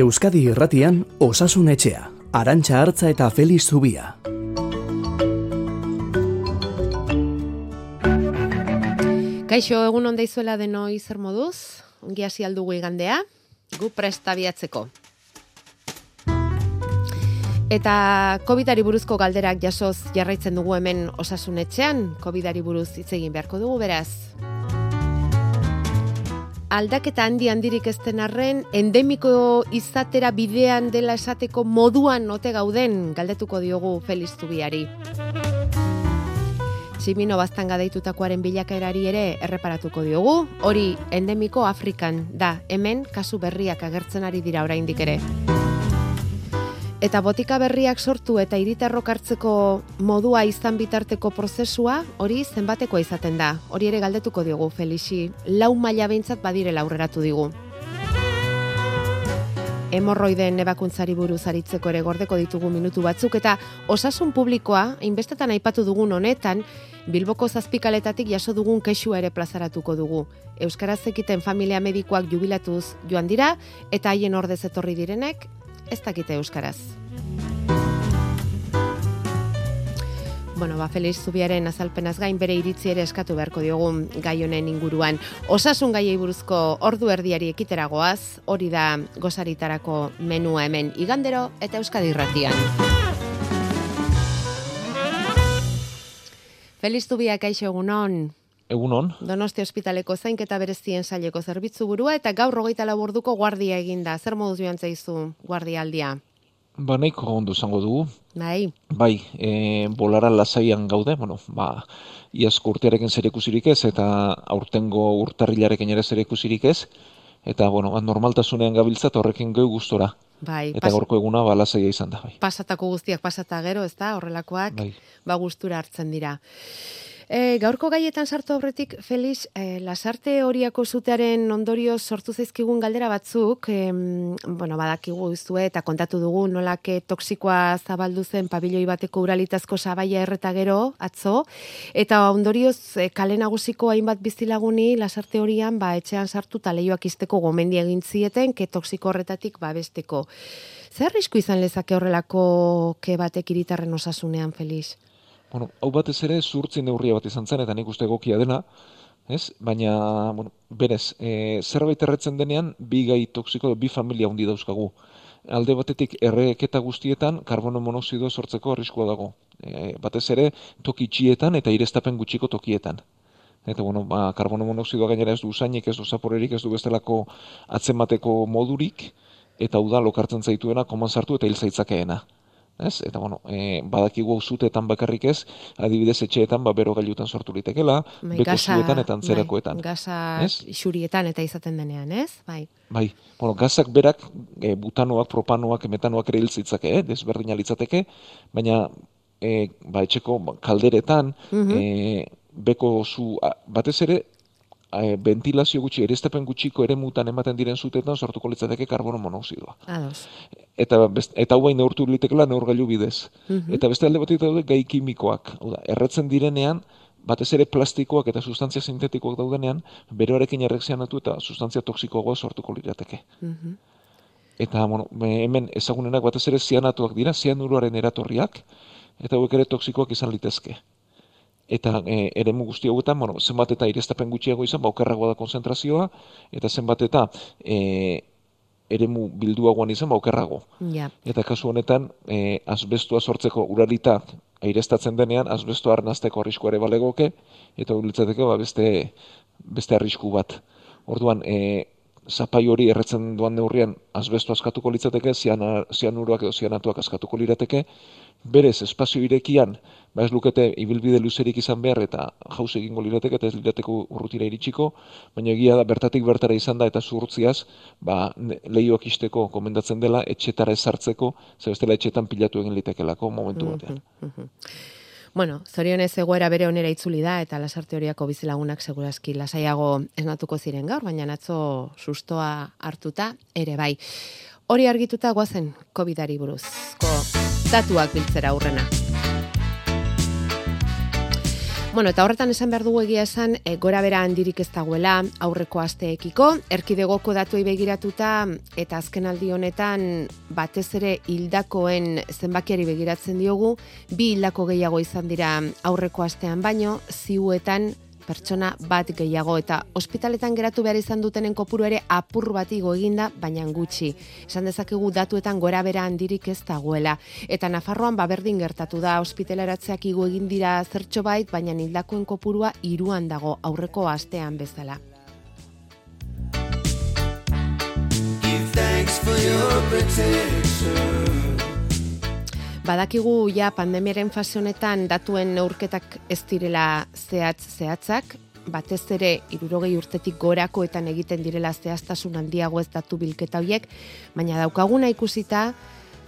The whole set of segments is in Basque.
Euskadi Irratian Osasun Etxea, Arantxa Artza eta Feliz Zubia. Kaixo, egun onda izuela deno zer moduz, ongi hasi aldugu igandea, gu presta biatzeko. Eta COVID-ari buruzko galderak jasoz jarraitzen dugu hemen osasun etxean, COVID-ari buruz hitz egin beharko dugu beraz. Aldaketa handi handirik ezten arren, endemiko izatera bidean dela esateko moduan note gauden galdetuko diogu Feliz Zubiari. Tximino bastan gadaitutakoaren bilakaerari ere erreparatuko diogu, hori endemiko Afrikan da, hemen kasu berriak agertzen ari dira oraindik ere. Eta botika berriak sortu eta hiritarrok hartzeko modua izan bitarteko prozesua, hori zenbatekoa izaten da. Hori ere galdetuko diogu Felixi, lau maila behintzat badire laurreratu digu. Hemorroiden ebakuntzari buruz aritzeko ere gordeko ditugu minutu batzuk eta osasun publikoa, inbestetan aipatu dugun honetan, Bilboko zazpikaletatik jaso dugun kexua ere plazaratuko dugu. Euskaraz ekiten familia medikoak jubilatuz joan dira eta haien ordez etorri direnek ez dakite euskaraz. Bueno, ba, Feliz Zubiaren azalpenaz gain bere iritzi ere eskatu beharko diogun gai honen inguruan. Osasun gaiei buruzko ordu erdiari ekiteragoaz, hori da gozaritarako menua hemen igandero eta Euskadi irratian. Feliz Zubia, kaixo egunon. Egunon. Donosti ospitaleko zainketa berezien saileko zerbitzu burua eta gaur rogeita laborduko guardia eginda. Zer moduz joan zaizu guardia aldia? Ba, nahiko ondo zango dugu. Bai. Bai, e, bolara lasaian gaude, bueno, ba, iazko urtearekin zer ikusirik ez, eta aurtengo urtarrilarekin ere zer ikusirik ez, eta, bueno, ba, normaltasunean gabiltzat horrekin goi gustora. Bai, Eta gorko eguna ba, lasaia izan da, bai. pasatako guztiak pasata gero, ez da, horrelakoak, Bai. ba gustura hartzen dira. E, gaurko gaietan sartu aurretik, Felix, e, lasarte horiako zutearen ondorio sortu zaizkigun galdera batzuk, e, bueno, badakigu izue eta kontatu dugu nolake toksikoa zabaldu zen pabiloi bateko uralitazko sabaia erreta gero, atzo, eta ondorioz e, kale nagusiko hainbat bizilaguni lasarte horian ba, etxean sartu eta lehioak izteko gomendi egin zieten, ke toksiko horretatik babesteko. Zer arrisku izan lezake horrelako ke batek iritarren osasunean, Felix? Bueno, hau batez ere zurtzi neurria bat izan zen, eta nik uste egokia dena, ez? Baina, bueno, berez, e, zerbait erretzen denean, bi gai toksiko, bi familia handi dauzkagu. Alde batetik erreketa guztietan karbono monoxidoa sortzeko arriskua dago. E, batez ere toki txietan eta irestapen gutxiko tokietan. Eta bueno, ba, karbono monoxidoa gainera ez du usainik, ez du zaporerik, ez du bestelako atzemateko modurik, eta da lokartzen zaituena koman sartu eta hil zaitzakeena. Ez? Eta bueno, e, badakigu auzutetan bakarrik ez, adibidez etxeetan ba bero gailutan sortu litekela, Bai, beko gaza- zuetan eta antzerakoetan. Bai, gaza xurietan eta izaten denean, ez? Bai. Bai, bueno, gazak berak, e, butanoak, propanoak, metanoak ere hil zitzake, eh? desberdina litzateke, baina e, ba, etxeko kalderetan, Mhm. e, beko zu, batez ere, e, ventilazio gutxi, erestapen gutxiko ere mutan ematen diren zutetan sortuko litzateke karbono monoxidoa. Ados. Eta, best, eta hau bain neurtu litekela neurgailu bidez. Mhm. Eta beste alde batetik daude gai kimikoak. Hau da, erretzen direnean, batez ere plastikoak eta sustantzia sintetikoak daudenean, beroarekin erreakzionatu eta sustantzia toksikoagoa sortuko lirateke. Mhm. Eta bueno, me- hemen ezagunenak batez ere zianatuak dira, zianuroaren eratorriak, eta hauek ere toksikoak izan litezke. Eta e, eremu guzti hauetan, bueno, zenbat eta irestapen gutxiago izan, ba, okerragoa da konzentrazioa, eta zenbat eta e, eremu bilduagoan izan, ba, okerrago. Ja. Eta kasu honetan, e, asbestua sortzeko uralita airestatzen denean, asbestua arnazteko arrisku ere balegoke, eta hori litzateke ba, beste, beste arrisku bat. Orduan, e, zapai hori erretzen duan neurrian asbestu askatuko litzateke, ziana, zianuroak edo zianatuak askatuko lirateke, berez espazio irekian, ba ez lukete ibilbide luzerik izan behar eta jauz egingo lirateke eta ez lirateko urrutira iritsiko, baina egia da bertatik bertara izan da eta zuhurtziaz, ba, lehioak isteko komendatzen dela, etxetara ezartzeko, ze bestela etxetan pilatu egin litekelako momentu batean. Bueno, zorionez egoera bere onera itzuli da eta lasarte horiako bizilagunak segurazki lasaiago esnatuko ziren gaur, baina atzo sustoa hartuta ere bai. Hori argituta goazen COVID-ari buruzko datuak biltzera aurrena. Bueno, eta horretan esan behar dugu egia esan, e, gora bera handirik ez dagoela aurreko asteekiko, erkidegoko datuei begiratuta eta azken aldi honetan batez ere hildakoen zenbakiari begiratzen diogu, bi hildako gehiago izan dira aurreko astean baino, ziuetan pertsona bat gehiago eta ospitaletan geratu behar izan dutenen kopuru ere apur bat igo eginda, baina gutxi. Esan dezakegu datuetan gora bera handirik ez dagoela. Eta Nafarroan baberdin gertatu da ospitaleratzeak igo egin dira zertxo bait, baina hildakoen kopurua iruan dago aurreko astean bezala. Badakigu ja pandemiaren fase honetan datuen neurketak ez direla zehatz zehatzak, batez ere irurogei urtetik gorakoetan egiten direla zehaztasun handiago ez datu bilketa horiek, baina daukaguna ikusita,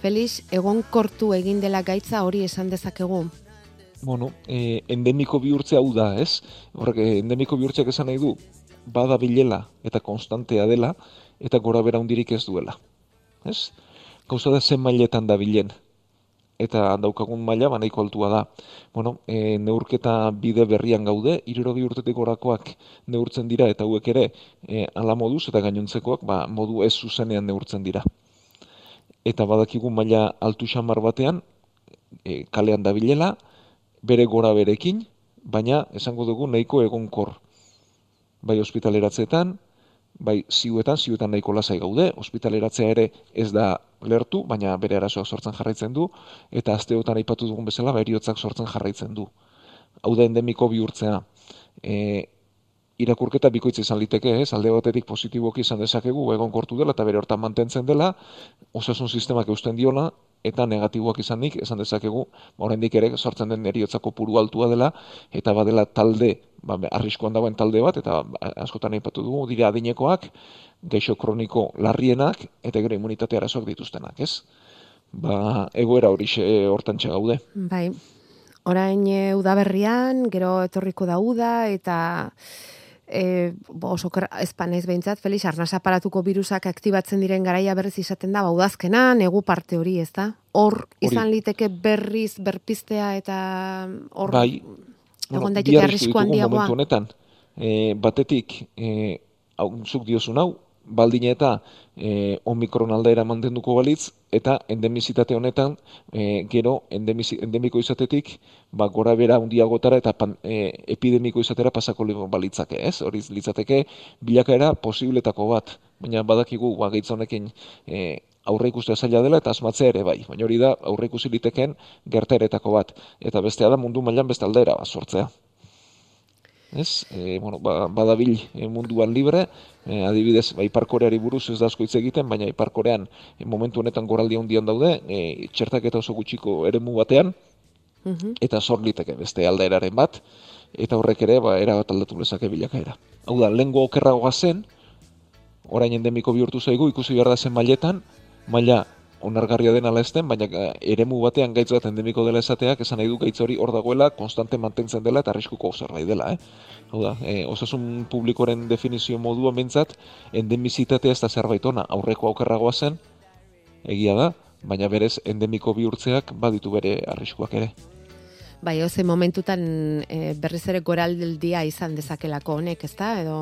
Felix, egon kortu egin dela gaitza hori esan dezakegu? Bueno, e, endemiko bihurtzea hau da, ez? Horrek, e, endemiko bihurtzeak esan nahi du, bada bilela eta konstantea dela, eta gora bera hundirik ez duela. Ez? Gauza da zen mailetan da bilen eta daukagun maila banaiko altua da. Bueno, e, neurketa bide berrian gaude, irurogi urtetik orakoak neurtzen dira eta hauek ere e, ala moduz eta gainontzekoak ba, modu ez zuzenean neurtzen dira. Eta badakigu maila altu xamar batean, e, kalean dabilela, bere gora berekin, baina esango dugu nahiko egonkor. Bai ospitaleratzeetan, bai ziuetan, ziuetan nahiko lasai gaude, ospitaleratzea ere ez da lertu, baina bere arazoak sortzen jarraitzen du, eta asteotan aipatu dugun bezala, bai sortzen jarraitzen du. Hau da endemiko bihurtzea. E, irakurketa bikoitz izan liteke, ez, alde batetik positiboki izan dezakegu, egon kortu dela, eta bere hortan mantentzen dela, osasun sistemak eusten diola, eta negatiboak izanik, esan dezakegu, oraindik ere sortzen den eriotzako puru altua dela, eta badela talde ba, arriskoan dagoen talde bat, eta askotan aipatu dugu, dira adinekoak, geixo kroniko larrienak, eta gero immunitate arazoak dituztenak, ez? Ba, egoera hori hortan gaude. Bai, orain e, udaberrian, gero etorriko da uda, eta e, oso espanez behintzat, Felix, arnaz aparatuko virusak aktibatzen diren garaia berriz izaten da, baudazkena, negu parte hori, ez da? Hor, izan liteke berriz, berpistea, eta hor... Bai, egon daiteke arrisku handiagoa. honetan, e, batetik, e, hau, zuk diozun hau, baldin eta e, omikron aldaera mantenduko balitz, eta endemizitate honetan, e, gero endemiko izatetik, ba, gora bera hundiagotara eta pan, e, epidemiko izatera pasako balitzake, ez? Hori litzateke bilakaera posibletako bat, baina badakigu, ba, honekin, e, aurre ikustea zaila dela eta asmatzea ere bai. Baina hori da aurre ikusi liteken gerteretako bat. Eta bestea da mundu mailan beste aldera bat sortzea. Ez? E, bueno, ba, badabil e, munduan libre, e, adibidez, ba, iparkoreari buruz ez da asko hitz egiten, baina iparkorean e, momentu honetan goraldi handian daude, e, txertak eta oso gutxiko eremu batean, mhm. eta zor liteke beste aldaeraren bat, eta horrek ere, ba, era bat aldatu lezake bilakaera. Hau da, lengo okerragoa zen, orain endemiko bihurtu zaigu, ikusi behar da zen mailetan, maila onargarria den ala ezten, baina eh, eremu batean gaitz bat endemiko dela esateak, esan nahi du gaitz hori hor dagoela, konstante mantentzen dela eta arriskuko zerbait dela. Eh? Hau da, e, osasun publikoren definizio modua mentzat, endemizitatea ez da zerbait ona, aurreko aukerragoa zen, egia da, baina berez endemiko bihurtzeak baditu bere arriskuak ere. Bai, oze momentutan e, berriz ere goraldia izan dezakelako honek, ezta? Edo,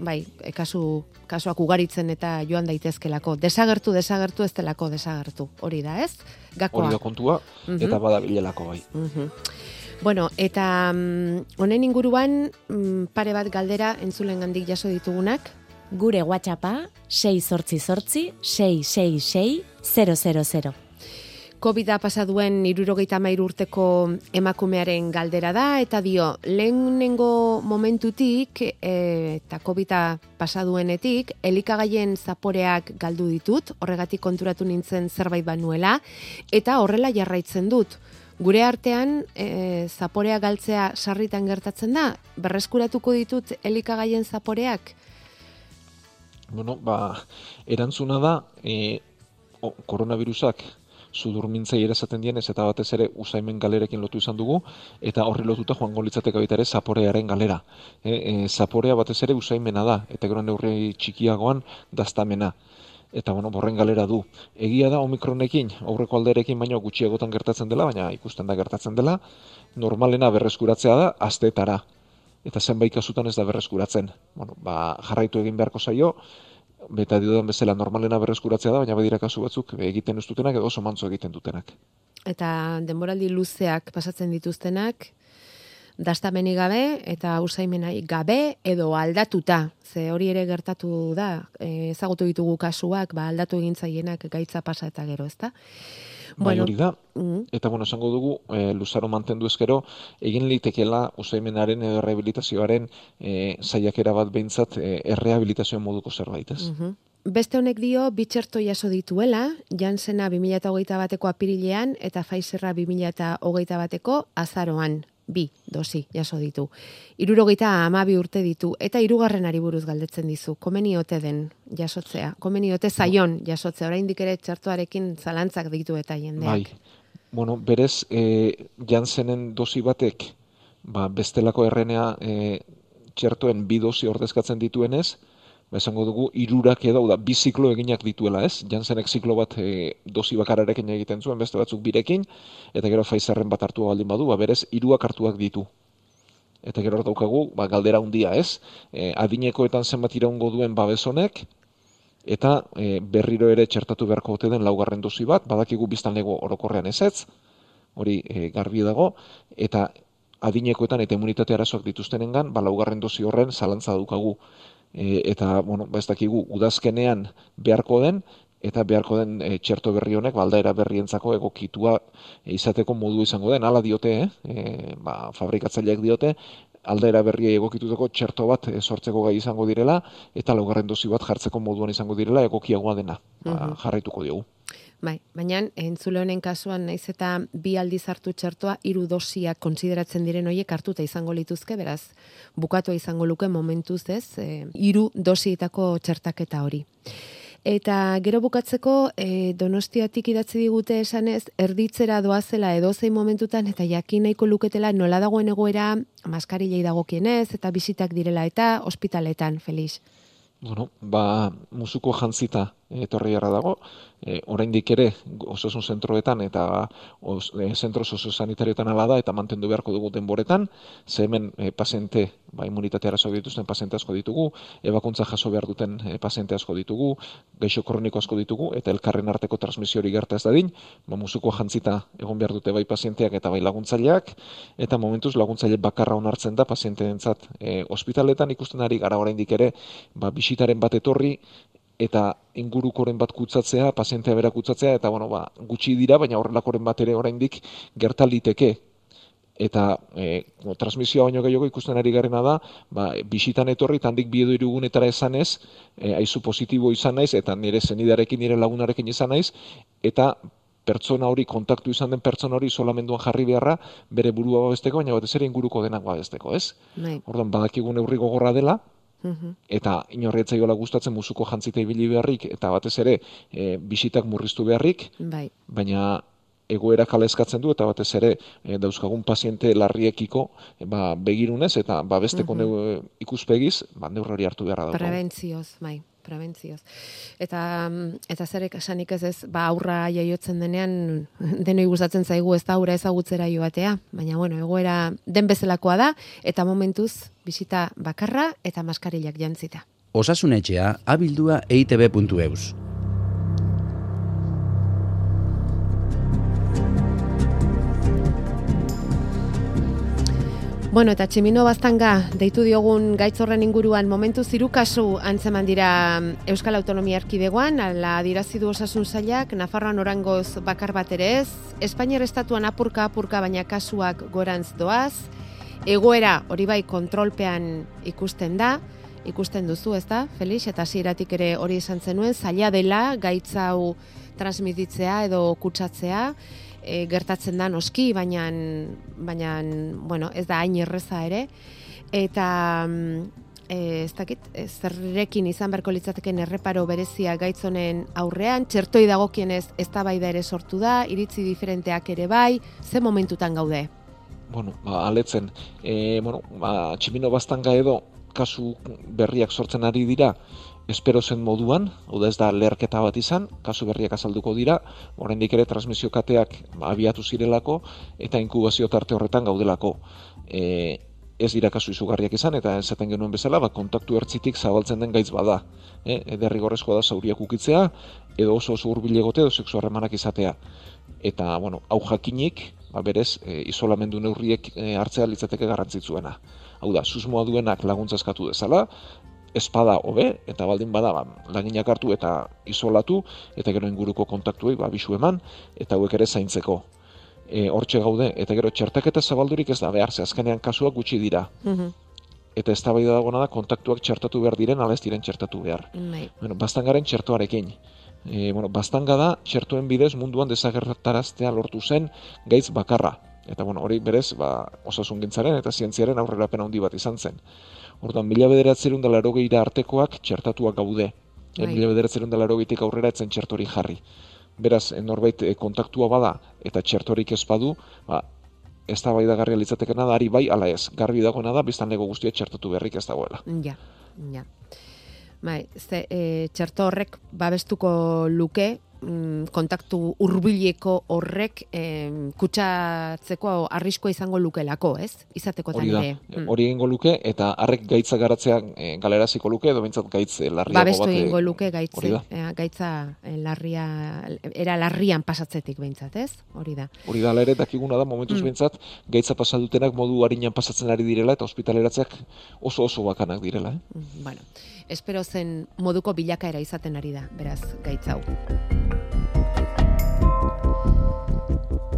bai, e, kasu, kasuak ugaritzen eta joan daitezkelako. Desagertu, desagertu, ez delako desagertu. Hori da, ez? Gakoa. Hori da kontua, mhm. eta badabilelako bai. Mhm. Bueno, eta mm, honen inguruan mm, pare bat galdera entzulen gandik jaso ditugunak. Gure WhatsAppa 6 sortzi sortzi 6 6 6 000. COVID-a pasaduen irurogeita mairu urteko emakumearen galdera da, eta dio, lehenengo momentutik, e, eta COVID-a pasaduenetik, elikagaien zaporeak galdu ditut, horregatik konturatu nintzen zerbait banuela, eta horrela jarraitzen dut. Gure artean, e, zaporea galtzea sarritan gertatzen da, berreskuratuko ditut elikagaien zaporeak? Bueno, ba, erantzuna da, e, koronavirusak sudurmintzei ere esaten dienez eta batez ere usaimen galerekin lotu izan dugu eta horri lotuta joango litzateke baita ere zaporearen galera. E, e, zaporea batez ere usaimena da eta gero neurri txikiagoan daztamena. eta bueno, borren galera du. Egia da omikronekin, aurreko alderekin baino gutxiagotan gertatzen dela, baina ikusten da gertatzen dela, normalena berreskuratzea da asteetara. Eta zenbait kasutan ez da berreskuratzen. Bueno, ba, jarraitu egin beharko zaio, beta diodan bezala normalena berreskuratzea da, baina badira kasu batzuk egiten ez dutenak edo oso mantzo egiten dutenak. Eta denboraldi luzeak pasatzen dituztenak, dastameni gabe eta usaimenai gabe edo aldatuta. Ze hori ere gertatu da, ezagutu ditugu kasuak, ba aldatu egin zaienak gaitza pasa eta gero, ezta? Bai, hori da. Mm. Eta bueno, esango dugu, e, luzaro mantendu ezkero egin litekela usaimenaren edo rehabilitazioaren e, saiakera bat behintzat e, errehabilitazio moduko zerbait, ez? Mm Beste honek dio, bitxerto jaso dituela, Jansena 2008 bateko apirilean eta Pfizerra 2008 bateko azaroan bi dosi jaso ditu. Irurogeita amabi urte ditu, eta irugarrenari buruz galdetzen dizu, komeniote den jasotzea, komeniote zaion jasotzea, oraindik ere txartuarekin zalantzak ditu eta jendeak. Bai, bueno, berez, e, jansenen dosi batek, ba, bestelako errenea e, txertoen bi dosi ordezkatzen dituenez, esango dugu, irurak edo, da, bi ziklo eginak dituela, ez? Jansenek ziklo bat e, dosi bakararekin egiten zuen, beste batzuk birekin, eta gero Pfizerren bat hartu baldin badu, ba, berez, iruak hartuak ditu. Eta gero daukagu, ba, galdera handia ez? E, adinekoetan zenbat iraungo duen babesonek, eta e, berriro ere txertatu beharko ote den laugarren dosi bat, badakigu biztan lego orokorrean ezetz, hori e, garbi dago, eta adinekoetan eta immunitate arazoak dituztenengan, ba, laugarren dosi horren zalantza dukagu e, eta bueno, ba ez dakigu udazkenean beharko den eta beharko den e, txerto berri honek baldaera berrientzako egokitua izateko modu izango den hala diote, eh? E, ba, fabrikatzaileak diote aldaera berria egokitutako txerto bat e, sortzeko gai izango direla eta laugarren dozi bat jartzeko moduan izango direla egokiagoa dena. Ba, jarraituko diogu. Bai, baina entzule honen kasuan naiz eta bi aldiz hartu txertoa hiru dosiak kontsideratzen diren hoiek hartuta izango lituzke, beraz bukatua izango luke momentuz, ez? E, hiru dosietako txertaketa hori. Eta gero bukatzeko e, Donostiatik idatzi digute esanez erditzera doazela edozein momentutan eta jakin nahiko luketela nola dagoen egoera maskarilei dagokienez eta bisitak direla eta ospitaletan, Felix. Bueno, ba, musuko jantzita etorri dago, e, oraindik ere osasun zentroetan eta os, e, zentro sozio-sanitarioetan ala da eta mantendu beharko dugu denboretan, ze hemen e, paziente, ba, imunitate arazo dituzten paziente asko ditugu, ebakuntza jaso behar duten e, paziente asko ditugu, gaixo kroniko asko ditugu, eta elkarren arteko transmisio hori gerta ez dadin, ba, musuko jantzita egon behar dute bai pazienteak eta bai laguntzaileak, eta momentuz laguntzaile bakarra onartzen da paziente dentzat e, ospitaletan ikusten ari gara oraindik ere, ba, bisitaren bat etorri, eta ingurukoren bat kutsatzea, pazientea bera kutsatzea, eta bueno, ba, gutxi dira, baina horrelakoren bat ere oraindik gertaliteke eta e, no, transmisioa baino gehiago ikusten ari garena da, ba, bisitan etorri, tandik biedo irugunetara esanez, e, aizu positibo izan naiz, eta nire zenidarekin, nire lagunarekin izan naiz, eta pertsona hori, kontaktu izan den pertsona hori solamenduan jarri beharra, bere burua babesteko, baina batez ere inguruko denak babesteko, ez? Bai. Ordan badakigun neurri gogorra dela, Eta inorretzai gola gustatzen musuko jantzita ibili beharrik, eta batez ere e, bisitak murriztu beharrik, bai. baina egoera kalezkatzen du, eta batez ere e, dauzkagun paziente larriekiko e, ba, begirunez, eta ba, besteko mm ikuspegiz, ba, neurri hartu beharra dago. Prebentzioz, bai prebentzioz. Eta eta zerek esanik ez ez, ba aurra jaiotzen denean denoi gustatzen zaigu ez da aurra ezagutzera joatea, baina bueno, egoera den bezalakoa da eta momentuz bisita bakarra eta maskarilak jantzita. Osasunetxea abildua eitb.eus. Bueno, eta tximino baztanga, deitu diogun gaitzorren inguruan momentu zirukasu antzeman dira mm, Euskal Autonomia Erkidegoan, ala dirazidu osasun zailak, Nafarroan orangoz bakar bat ere ez, Espainiar Estatuan apurka apurka baina kasuak gorantz doaz, egoera hori bai kontrolpean ikusten da, ikusten duzu, ez da, Felix, eta ziratik ere hori izan zenuen, zaila dela gaitza transmititzea edo kutsatzea, e, gertatzen da noski, baina baina bueno, ez da hain erreza ere eta e, ez dakit, zerrekin izan beharko litzateken erreparo berezia gaitzonen aurrean, txertoi dagokienez eztabaida ere sortu da, iritzi diferenteak ere bai, ze momentutan gaude? Bueno, ba, aletzen, e, bueno, ba, tximino bastanga edo kasu berriak sortzen ari dira, espero zen moduan, hau da ez da leherketa bat izan, kasu berriak azalduko dira, oraindik ere transmisio kateak abiatu zirelako eta inkubazio tarte horretan gaudelako. E, ez dira kasu izugarriak izan eta esaten genuen bezala, ba, kontaktu ertzitik zabaltzen den gaitz bada. E, gorrezkoa da zauriak ukitzea, edo oso oso hurbilegote edo sexu harremanak izatea. Eta, bueno, hau jakinik, ba, berez, e, isolamendu neurriek e, hartzea litzateke garrantzitzuena. Hau da, susmoa duenak laguntza eskatu dezala, espada hobe eta baldin bada ba, laginak hartu eta isolatu eta gero inguruko kontaktuei ba bisu eman eta hauek ere zaintzeko. E, hortxe gaude eta gero txertaketa zabaldurik ez da behar ze azkenean kasuak gutxi dira. Mm Eta ez da dagona da kontaktuak txertatu behar diren ala ez diren txertatu behar. Bai. Bueno, bastangaren txertuarekin. E, bueno, bastanga da txertuen bidez munduan desagertaraztea lortu zen gaitz bakarra. Eta bueno, hori berez, ba, osasungintzaren eta zientziaren aurrerapen handi bat izan zen. Orduan, mila bederatzerun da laro artekoak txertatuak gaude. E, mila bederatzerun da laro aurrera etzen txertori jarri. Beraz, norbait e, kontaktua bada eta txertorik ez badu, ba, ez da bai da garria litzatekena da, ari bai, ala ez. Garbi dagoena da, biztan lego guztia txertatu berrik ez dagoela. Ja, ja. Bai, ze, e, txerto horrek babestuko luke, mm, kontaktu hurbileko horrek eh, kutsatzeko arriskoa izango lukelako, ez? Izateko hori da, mm. hori egingo luke eta harrek gaitza garatzean e, galeraziko luke edo bintzat gaitz larriago bat. Babestu egingo luke gaitze, e, gaitza larria, era larrian pasatzetik bintzat, ez? Hori da. Hori da, ere dakiguna da, momentuz mm. bintzat, gaitza pasadutenak modu harinan pasatzen ari direla eta ospitaleratzeak oso oso bakanak direla. Eh? Mm, bueno, espero zen moduko bilakaera izaten ari da, beraz, gaitzau.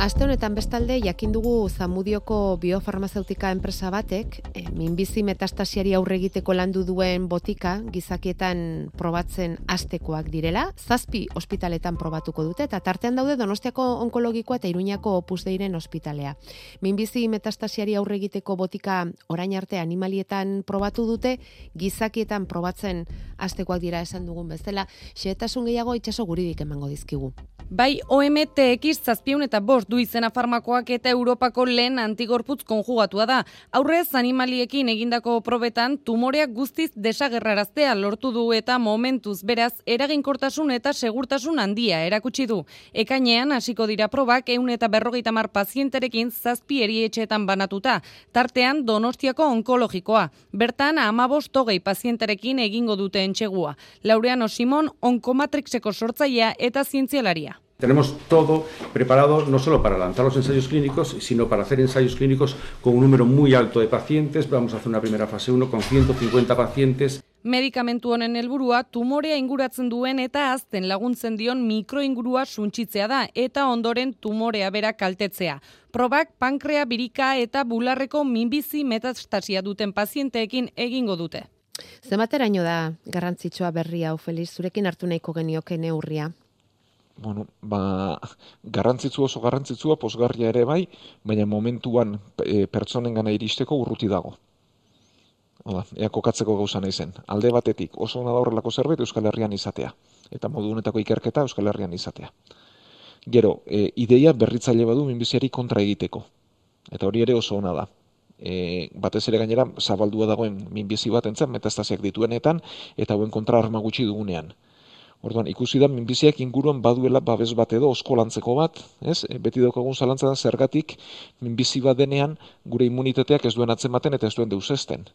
Aste honetan bestalde jakin dugu Zamudioko biofarmazeutika enpresa batek e, minbizi metastasiari aurre egiteko landu duen botika gizakietan probatzen astekoak direla, zazpi ospitaletan probatuko dute eta tartean daude Donostiako onkologikoa eta Iruñako Opus Deiren ospitalea. Minbizi metastasiari aurre egiteko botika orain arte animalietan probatu dute, gizakietan probatzen astekoak dira esan dugun bezala, xehetasun gehiago itsaso guridik emango dizkigu. Bai OMTX zazpiun eta bost du izena farmakoak eta Europako lehen antigorputz konjugatua da. Aurrez animaliekin egindako probetan tumoreak guztiz desagerraraztea lortu du eta momentuz beraz eraginkortasun eta segurtasun handia erakutsi du. Ekainean hasiko dira probak eun eta berrogeita mar pazienterekin zazpi erietxeetan banatuta, tartean donostiako onkologikoa. Bertan amabos togei pazienterekin egingo dute entxegua. Laureano Simon onkomatrixeko sortzailea eta zientzialaria. Tenemos todo preparado no solo para lanzar los ensayos clínicos, sino para hacer ensayos clínicos con un número muy alto de pacientes. Vamos a hacer una primera fase 1 con 150 pacientes. Medikamentu honen helburua tumorea inguratzen duen eta azten laguntzen dion mikroingurua suntxitzea da eta ondoren tumorea bera kaltetzea. Probak pankrea birika eta bularreko minbizi metastasia duten pazienteekin egingo dute. Zemateraino da garrantzitsua berria, Feliz, zurekin hartu nahiko genioke neurria? Bueno, ba, garrantzitsu oso garrantzitsua posgarria ere bai, baina momentuan e, pertsonen gana iristeko urruti dago. Oda, ea kokatzeko gauza nahi zen. Alde batetik oso ona da horrelako zerbait Euskal Herrian izatea. Eta modu honetako ikerketa Euskal Herrian izatea. Gero, e, ideia berritzaile badu minbiziari kontra egiteko. Eta hori ere oso ona da. E, batez ere gainera zabaldua dagoen minbizi bat entzan metastasiak dituenetan eta hauen kontra arma gutxi dugunean. Orduan, ikusi da minbiziak inguruan baduela babes bat edo oskolantzeko bat, ez? E, beti daukagun zalantza da zergatik minbizi bat denean gure immunitateak ez duen atzematen eta ez duen deusesten.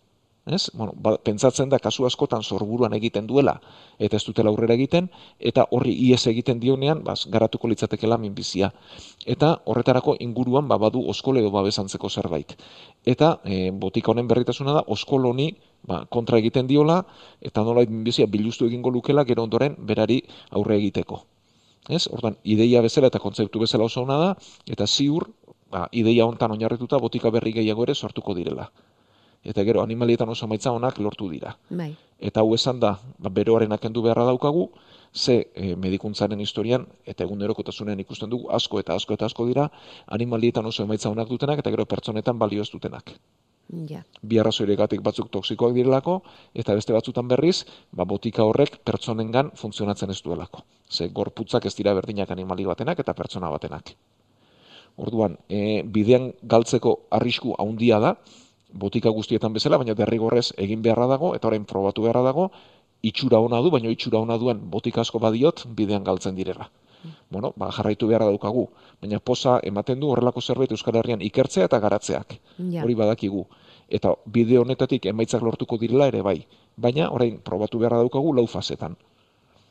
Ez? Bueno, ba, pentsatzen da kasu askotan sorburuan egiten duela eta ez dutela aurrera egiten eta horri ies egiten dionean bas, garatuko litzatekela minbizia. Eta horretarako inguruan ba, badu oskole edo babesantzeko zerbait. Eta e, botika honen berritasuna da oskoloni ba, kontra egiten diola, eta nola bizia biluztu egingo lukela, gero ondoren berari aurre egiteko. Ez? Ordan, ideia bezala eta kontzeptu bezala oso ona da, eta ziur, ba, ideia hontan oinarrituta botika berri gehiago ere sortuko direla. Eta gero, animalietan oso maitza honak lortu dira. Bai. Eta hau esan da, ba, beroaren akendu beharra daukagu, ze e, medikuntzaren historian, eta egun erokotasunen ikusten dugu, asko eta asko eta asko dira, animalietan oso emaitza honak dutenak, eta gero pertsonetan balio ez dutenak. Ja. Bi arrazoiregatik batzuk toksikoak direlako, eta beste batzutan berriz, ba, botika horrek pertsonengan funtzionatzen ez duelako. Ze gorputzak ez dira berdinak animali batenak eta pertsona batenak. Orduan, e, bidean galtzeko arrisku handia da, botika guztietan bezala, baina derrigorrez egin beharra dago, eta orain probatu beharra dago, itxura ona du, baina itxura ona duen botika asko badiot, bidean galtzen direla. Bueno, ba, jarraitu beharra daukagu, baina posa ematen du horrelako zerbait Euskal Herrian ikertzea eta garatzeak. Ja. Hori badakigu. Eta bide honetatik emaitzak lortuko direla ere bai. Baina orain probatu beharra daukagu lau fasetan.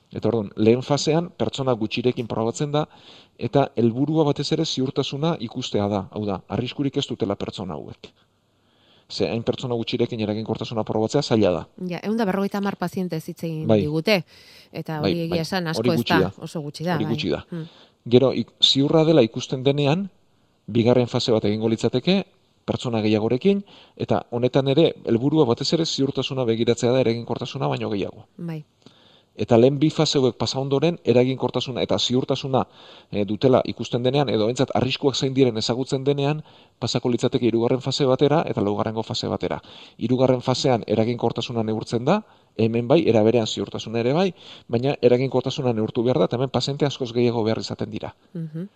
Eta orduan, lehen fasean pertsona gutxirekin probatzen da eta helburua batez ere ziurtasuna ikustea da. Hau da, arriskurik ez dutela pertsona hauek. Ze hain pertsona gutxirekin eraginkortasuna probatzea zaila da. Ja, egun da berrogeita mar paziente hitz egin Bai. digute. Eta hori Bai, egia bai. esan asko ez da, oso gutxi da. Hori bai. gutxi da. Mm. Gero, ik- ziurra dela ikusten denean, bigarren fase bat egingo litzateke, pertsona gehiagorekin, eta honetan ere, helburua batez ere ziurtasuna begiratzea da eraginkortasuna baino gehiago. Bai. Eta lehen bi fase hauek pasa ondoren, eraginkortasuna eta ziurtasuna eh, dutela ikusten denean, edo entzat arriskuak zein diren ezagutzen denean, pasako litzateke hirugarren fase batera eta laugarrengo fase batera. Hirugarren fasean eraginkortasuna neurtzen da, hemen bai, era berean ziurtasuna ere bai, baina eraginkortasuna neurtu behar da, eta hemen pasente askoz gehiago behar izaten dira. Mhm.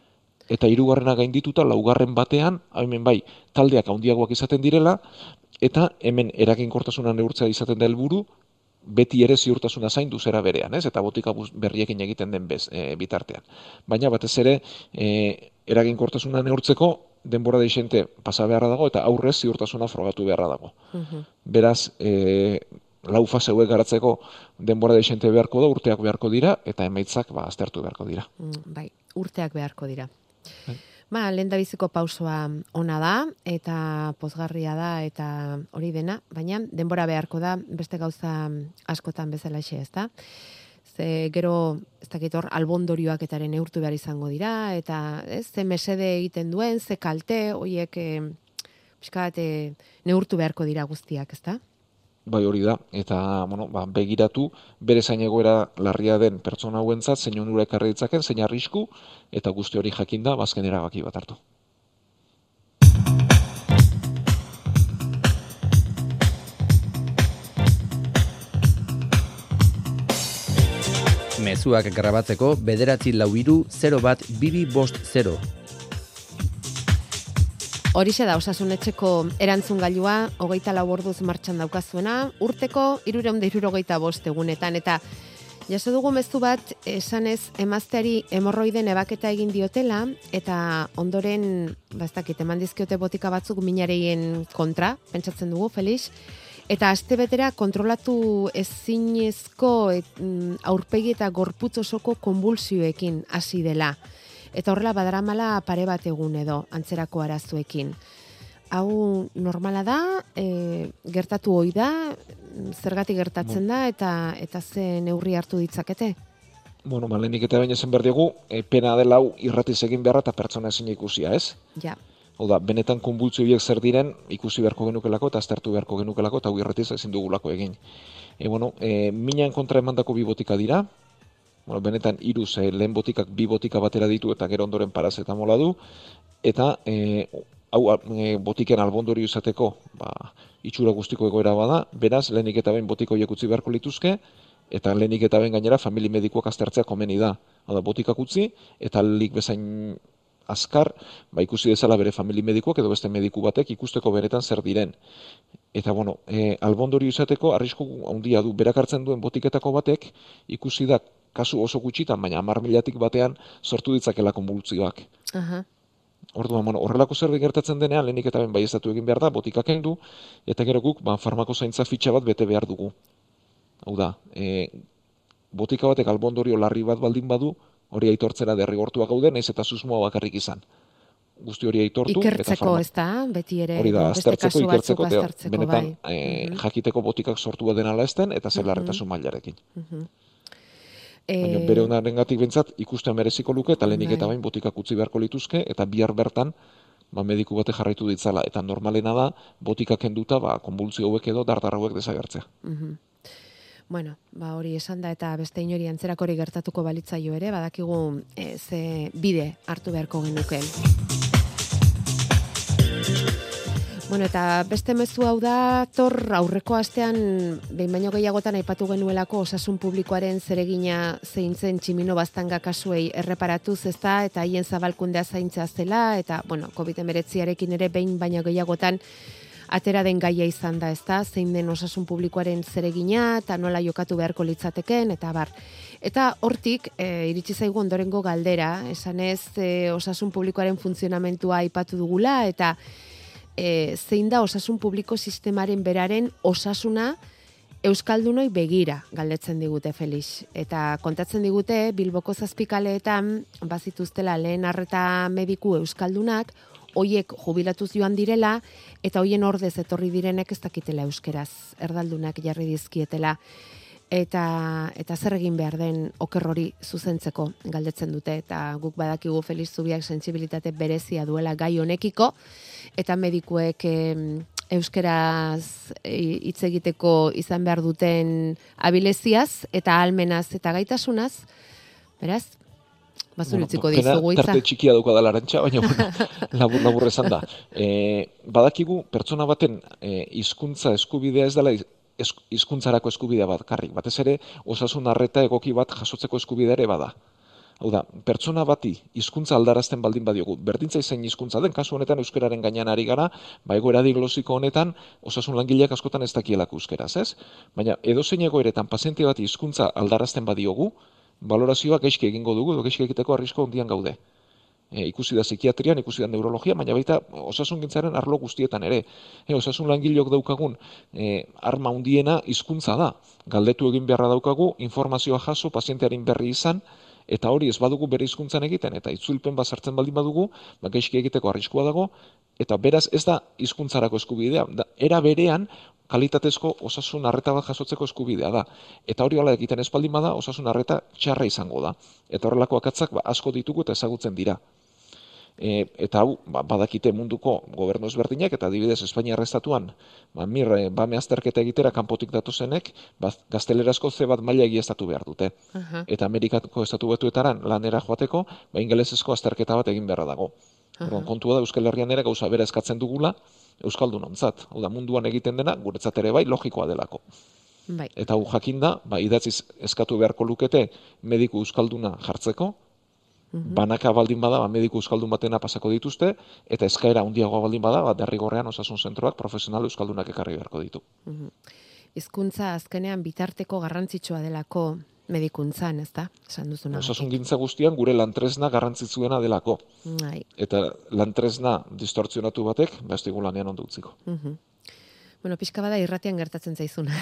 Eta hirugarrena gaindituta laugarren batean, hemen bai, taldeak handiagoak izaten direla, eta hemen eraginkortasuna neurtzea izaten da helburu, beti ere ziurtasuna zaindu zera berean, ez? Eta botika berriekin egiten den bez, e, bitartean. Baina batez ere, e, eraginkortasuna neurtzeko denbora deixente pasa beharra dago eta aurrez ziurtasuna frogatu beharra dago. Mhm. Beraz, e, lau fase hauek garatzeko denbora deixente beharko da, urteak beharko dira, eta emaitzak ba, aztertu beharko dira. Mm, Bai, urteak beharko dira. Bai. Ba, lehen biziko pausoa ona da, eta pozgarria da, eta hori dena, baina denbora beharko da, beste gauza askotan bezala ez da? Ze gero, ez dakit hor, albondorioak etaren neurtu behar izango dira, eta ez, ze mesede egiten duen, ze kalte, horiek, e, pixkat, e, neurtu beharko dira guztiak, ez da? Bai hori da, eta bueno, ba, begiratu bere zain egoera larria den pertsona hauentzat zein onura ekarri ditzaken, zein arrisku, eta guzti hori jakinda bazken erabaki bat hartu. Mezuak grabatzeko bederatzi lau iru 0 bat bibi bost 0. Horixe da osasunetxeko erantzun gailua, hogeita lau orduz martxan daukazuena, urteko irureun da irurogeita bost egunetan, eta jaso dugu mezu bat, esanez emazteari hemorroiden ebaketa egin diotela, eta ondoren, bastakit, eman dizkiote botika batzuk minareien kontra, pentsatzen dugu, Felix, Eta aste betera kontrolatu ezinezko et, mm, aurpegi eta gorputz osoko konbulsioekin hasi dela. Eta horrela badaramala pare bat egun edo antzerako arazuekin. Hau normala da, e, gertatu ohi da, zergatik gertatzen da eta eta ze neurri hartu ditzakete? Bueno, ba, lehenik eta baina esan behar digu, e, pena dela hau irratiz egin beharra eta pertsona ezin ikusia, ez? Ja. Hau da, benetan konbultzio horiek zer diren ikusi beharko genukelako eta aztertu beharko genukelako eta hau irratiz ezin dugulako egin. E, bueno, e, minan kontra emandako bi botika dira, bueno, benetan hiru ze lehen botikak bi botika batera ditu eta gero ondoren parazetamola du, eta e, hau e, botiken albondorio izateko ba, itxura guztiko egoera bada, beraz, lehenik eta behin botiko utzi beharko lituzke, eta lehenik eta behin gainera famili medikuak aztertzea komeni da. Hau da, botikak utzi, eta lik bezain azkar, ba, ikusi dezala bere famili medikuak edo beste mediku batek ikusteko beretan zer diren. Eta, bueno, e, albondorio izateko, arrisku handia du, berak hartzen duen botiketako batek, ikusi da kasu oso gutxitan, baina amar milatik batean sortu ditzakela konbultzioak. Aha. Orduan, bueno, horrelako zerbait gertatzen denean, lehenik eta behin baieztatu egin behar da, botikak kendu, eta gero guk, ba, farmako zaintza fitxa bat bete behar dugu. Hau da, e, botika batek albondorio larri bat baldin badu, hori aitortzera derrigortuak gauden, ez eta susmoa bakarrik izan. Guzti hori aitortu. eta Ikertzeko, farma- ez da, beti ere, Hori da, aztertzeko, ikertzeko, aztertzeko, benetan bai. e, jakiteko botikak sortu bat denala esten, eta zer Mhm. larretasun mailarekin. Mhm. Baina Eh, bere onarengatik bentsat ikustea mereziko luke, eta lehenik eta Bai. bain botikak utzi beharko lituzke, eta bihar bertan, ba, mediku bate jarraitu ditzala. Eta normalena da, botikak kenduta, ba, konbultzio hauek edo dardar hauek desagertzea. Mhm. Bueno, ba hori esan da eta beste inori antzerakori gertatuko balitzaio ere, badakigu e, ze bide hartu beharko genuke. Bueno, eta beste mezu hau da, tor aurreko astean, behin baino gehiagotan aipatu genuelako osasun publikoaren zeregina zeintzen tximino baztanga kasuei erreparatuz ez da, eta haien zabalkundea zaintzea zela, eta, bueno, COVID-19arekin ere behin baino gehiagotan atera den gaia izan da, ezta? Zein den osasun publikoaren zeregina eta nola jokatu beharko litzateken eta bar. Eta hortik e, iritsi zaigu ondorengo galdera, esanez e, osasun publikoaren funtzionamentua aipatu dugula eta e, zein da osasun publiko sistemaren beraren osasuna Euskaldunoi begira galdetzen digute Felix. Eta kontatzen digute Bilboko zazpikaleetan bazituztela lehen arreta mediku Euskaldunak, hoiek jubilatuz joan direla, eta hoien ordez etorri direnek ez dakitela euskeraz, erdaldunak jarri dizkietela. Eta, eta zer egin behar den oker hori zuzentzeko galdetzen dute, eta guk badakigu Felix Zubiak sensibilitate berezia duela gai honekiko, eta medikuek em, euskeraz e, hitz egiteko izan behar duten abileziaz eta almenaz eta gaitasunaz, beraz, bazuritziko bueno, dizugu itza. Tarte txikia dauka da larantxa, baina bueno, labur, labur esan da. E, badakigu pertsona baten e, hizkuntza eskubidea ez dela hizkuntzarako eskubidea bat karrik. Batez ere, osasun arreta egoki bat jasotzeko eskubidea ere bada. Hau da, pertsona bati hizkuntza aldarazten baldin badiogu, berdintza izan hizkuntza den, kasu honetan euskararen gainean ari gara, ba egoera diglosiko honetan osasun langileak askotan ez dakielako euskeraz, ez? Baina edozein egoeretan paziente bati hizkuntza aldarazten badiogu, balorazioa gaizki egingo dugu, edo gaizki egiteko arrisko handian gaude. E, ikusi da psikiatrian, ikusi da neurologia, baina baita osasun gintzaren arlo guztietan ere. E, osasun langileok daukagun e, arma handiena hizkuntza da. Galdetu egin beharra daukagu, informazioa jaso, pazientearen berri izan, eta hori ez badugu bere hizkuntzan egiten, eta itzulpen bazartzen baldin badugu, ba, gaizki egiteko arriskua dago, eta beraz ez da hizkuntzarako eskubidea, da, era berean kalitatezko osasun arreta bat jasotzeko eskubidea da. Eta hori hala egiten ez baldin bada, osasun arreta txarra izango da. Eta horrelako akatzak ba, asko ditugu eta ezagutzen dira. E, eta hau, ba, badakite munduko gobernu ezberdinak, eta adibidez Espainiar estatuan, ba, mir, e, bame azterketa egitera kanpotik datozenek, ba, gaztelerazko ze bat maila egiaztatu behar dute. Aha. Eta Amerikako estatu batuetaran lanera joateko, ba, ingelesezko azterketa bat egin beharra dago. Orduan, kontua da Euskal Herrian ere gauza bera eskatzen dugula, Euskaldun ontzat. Hau da, munduan egiten dena, guretzat ere bai, logikoa delako. Bai. Eta hau jakinda, ba, idatziz eskatu beharko lukete mediku euskalduna jartzeko, Mhm. banaka baldin bada, ba, mediku euskaldun batena pasako dituzte, eta eskaera handiagoa baldin bada, ba, derrigorrean osasun zentroak profesional euskaldunak ekarri beharko ditu. Hizkuntza azkenean bitarteko garrantzitsua delako medikuntzan, ez da? Esan duzuna. Osasun gintza guztian gure lantresna garrantzitsuena delako. Bai. Eta lantresna distortzionatu batek, ba, ez digu lanean ondo utziko. Mhm. Bueno, pixka bada irratian gertatzen zaizuna.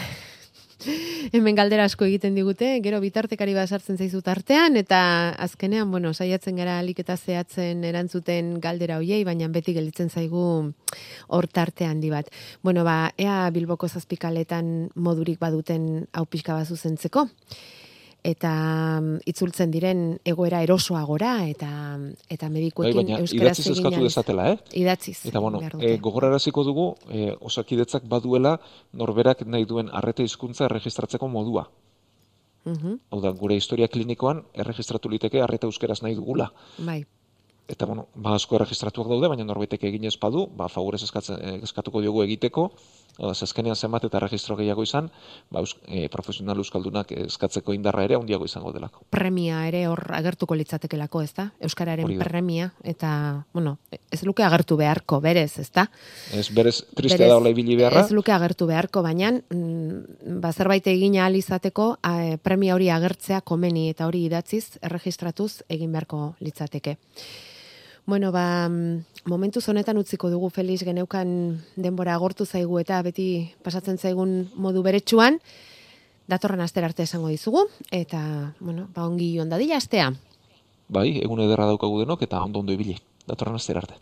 Hemen galdera asko egiten digute, gero bitartekari bat sartzen zaizu tartean, eta azkenean, bueno, saiatzen gara alik eta zehatzen erantzuten galdera hoiei, baina beti gelditzen zaigu hor tarte handi bat. Bueno, ba, ea Bilboko zazpikaletan modurik baduten hau pixka bat zuzentzeko eta mm, itzultzen diren egoera erosoagora eta eta Bai, medikuekin baina euskaraz idatziz eskatu egin ahal- dezatela, eh? Idatziz. Eta bueno, e, gogoraraziko dugu, e, osakidetzak baduela norberak nahi duen arreta hizkuntza erregistratzeko modua. Mhm, Hau da, gure historia klinikoan erregistratu liteke arreta euskeraz nahi dugula. Bai. Eta bueno, ba asko erregistratuak daude, baina norbaitek egin ez badu, ba favorez eskatzen eh, eskatuko diogu egiteko. Hau da, azkenean zenbat eta erregistro gehiago izan, ba eus, e, profesional euskaldunak eskatzeko indarra ere handiago izango delako. premia ere hor agertuko litzatekelako, ez da? Euskararen Hori da. premia, eta, bueno, ez luke agertu beharko, berez, ez da? Ez berez tristea Berez, da hola ibili beharra. Ez luke agertu beharko, baina mm, ba, zerbait egin ahal izateko a, premia hori agertzea komeni eta hori idatziz, erregistratuz egin beharko litzateke. Bueno, ba, mm, momentuz honetan utziko dugu Felix geneukan denbora agortu zaigu eta beti pasatzen zaigun modu beretsuan, datorren aster arte esango dizugu, eta, bueno, ba, ongi ondadila astea. Bai, egun ederra daukagu denok eta ondo ondo ibili. Datorren astera arte.